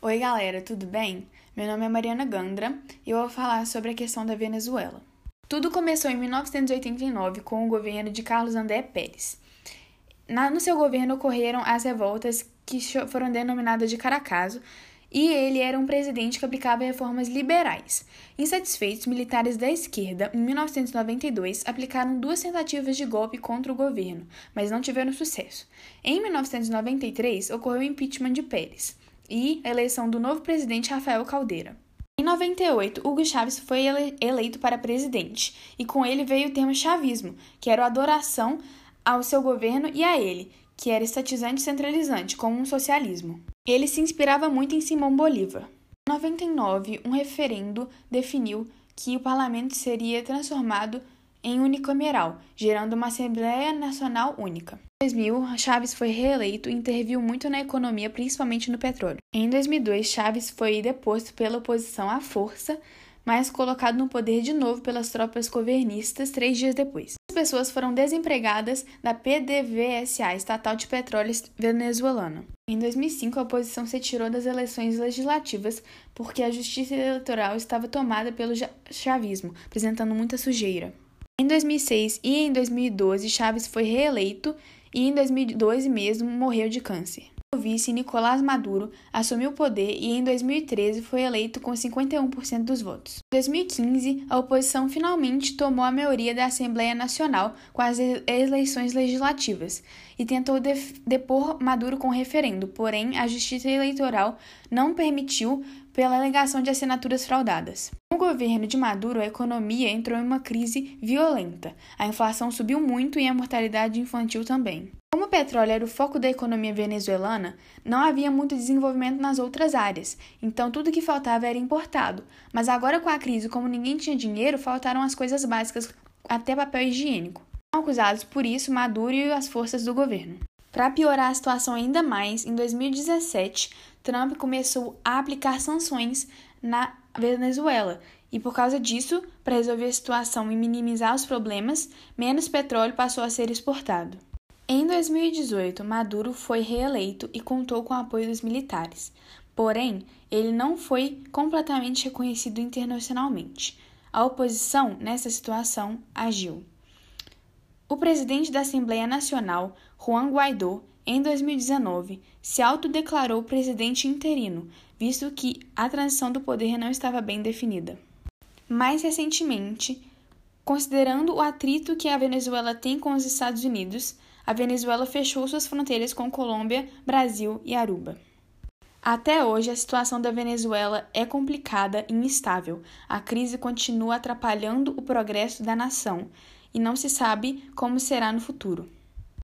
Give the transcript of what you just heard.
Oi, galera, tudo bem? Meu nome é Mariana Gandra e eu vou falar sobre a questão da Venezuela. Tudo começou em 1989 com o governo de Carlos André Pérez. Na, no seu governo ocorreram as revoltas que foram denominadas de Caracaso, e ele era um presidente que aplicava reformas liberais. Insatisfeitos, militares da esquerda, em 1992, aplicaram duas tentativas de golpe contra o governo, mas não tiveram sucesso. Em 1993, ocorreu o impeachment de Pérez e a eleição do novo presidente Rafael Caldeira. Em 98, Hugo Chávez foi eleito para presidente, e com ele veio o termo chavismo, que era a adoração ao seu governo e a ele, que era estatizante e centralizante, como um socialismo. Ele se inspirava muito em Simão Bolívar. Em 99, um referendo definiu que o parlamento seria transformado em unicameral, gerando uma Assembleia Nacional única. Em 2000, Chaves foi reeleito e interviu muito na economia, principalmente no petróleo. Em 2002, Chaves foi deposto pela oposição à força, mas colocado no poder de novo pelas tropas governistas três dias depois. As pessoas foram desempregadas da PDVSA, estatal de petróleo venezuelana. Em 2005, a oposição se tirou das eleições legislativas porque a justiça eleitoral estava tomada pelo chavismo, apresentando muita sujeira. Em 2006 e em 2012, Chaves foi reeleito e em 2012 mesmo morreu de câncer. O vice Nicolás Maduro assumiu o poder e em 2013 foi eleito com 51% dos votos. Em 2015, a oposição finalmente tomou a maioria da Assembleia Nacional com as eleições legislativas e tentou depor Maduro com referendo, porém a Justiça Eleitoral não permitiu pela alegação de assinaturas fraudadas. Com o governo de Maduro, a economia entrou em uma crise violenta. A inflação subiu muito e a mortalidade infantil também. O petróleo era o foco da economia venezuelana, não havia muito desenvolvimento nas outras áreas, então tudo que faltava era importado. Mas agora, com a crise, como ninguém tinha dinheiro, faltaram as coisas básicas, até papel higiênico. São acusados por isso Maduro e as forças do governo. Para piorar a situação ainda mais, em 2017, Trump começou a aplicar sanções na Venezuela. E por causa disso, para resolver a situação e minimizar os problemas, menos petróleo passou a ser exportado. Em 2018, Maduro foi reeleito e contou com o apoio dos militares. Porém, ele não foi completamente reconhecido internacionalmente. A oposição, nessa situação, agiu. O presidente da Assembleia Nacional, Juan Guaidó, em 2019, se autodeclarou presidente interino, visto que a transição do poder não estava bem definida. Mais recentemente, considerando o atrito que a Venezuela tem com os Estados Unidos, a Venezuela fechou suas fronteiras com Colômbia, Brasil e Aruba. Até hoje, a situação da Venezuela é complicada e instável. A crise continua atrapalhando o progresso da nação e não se sabe como será no futuro.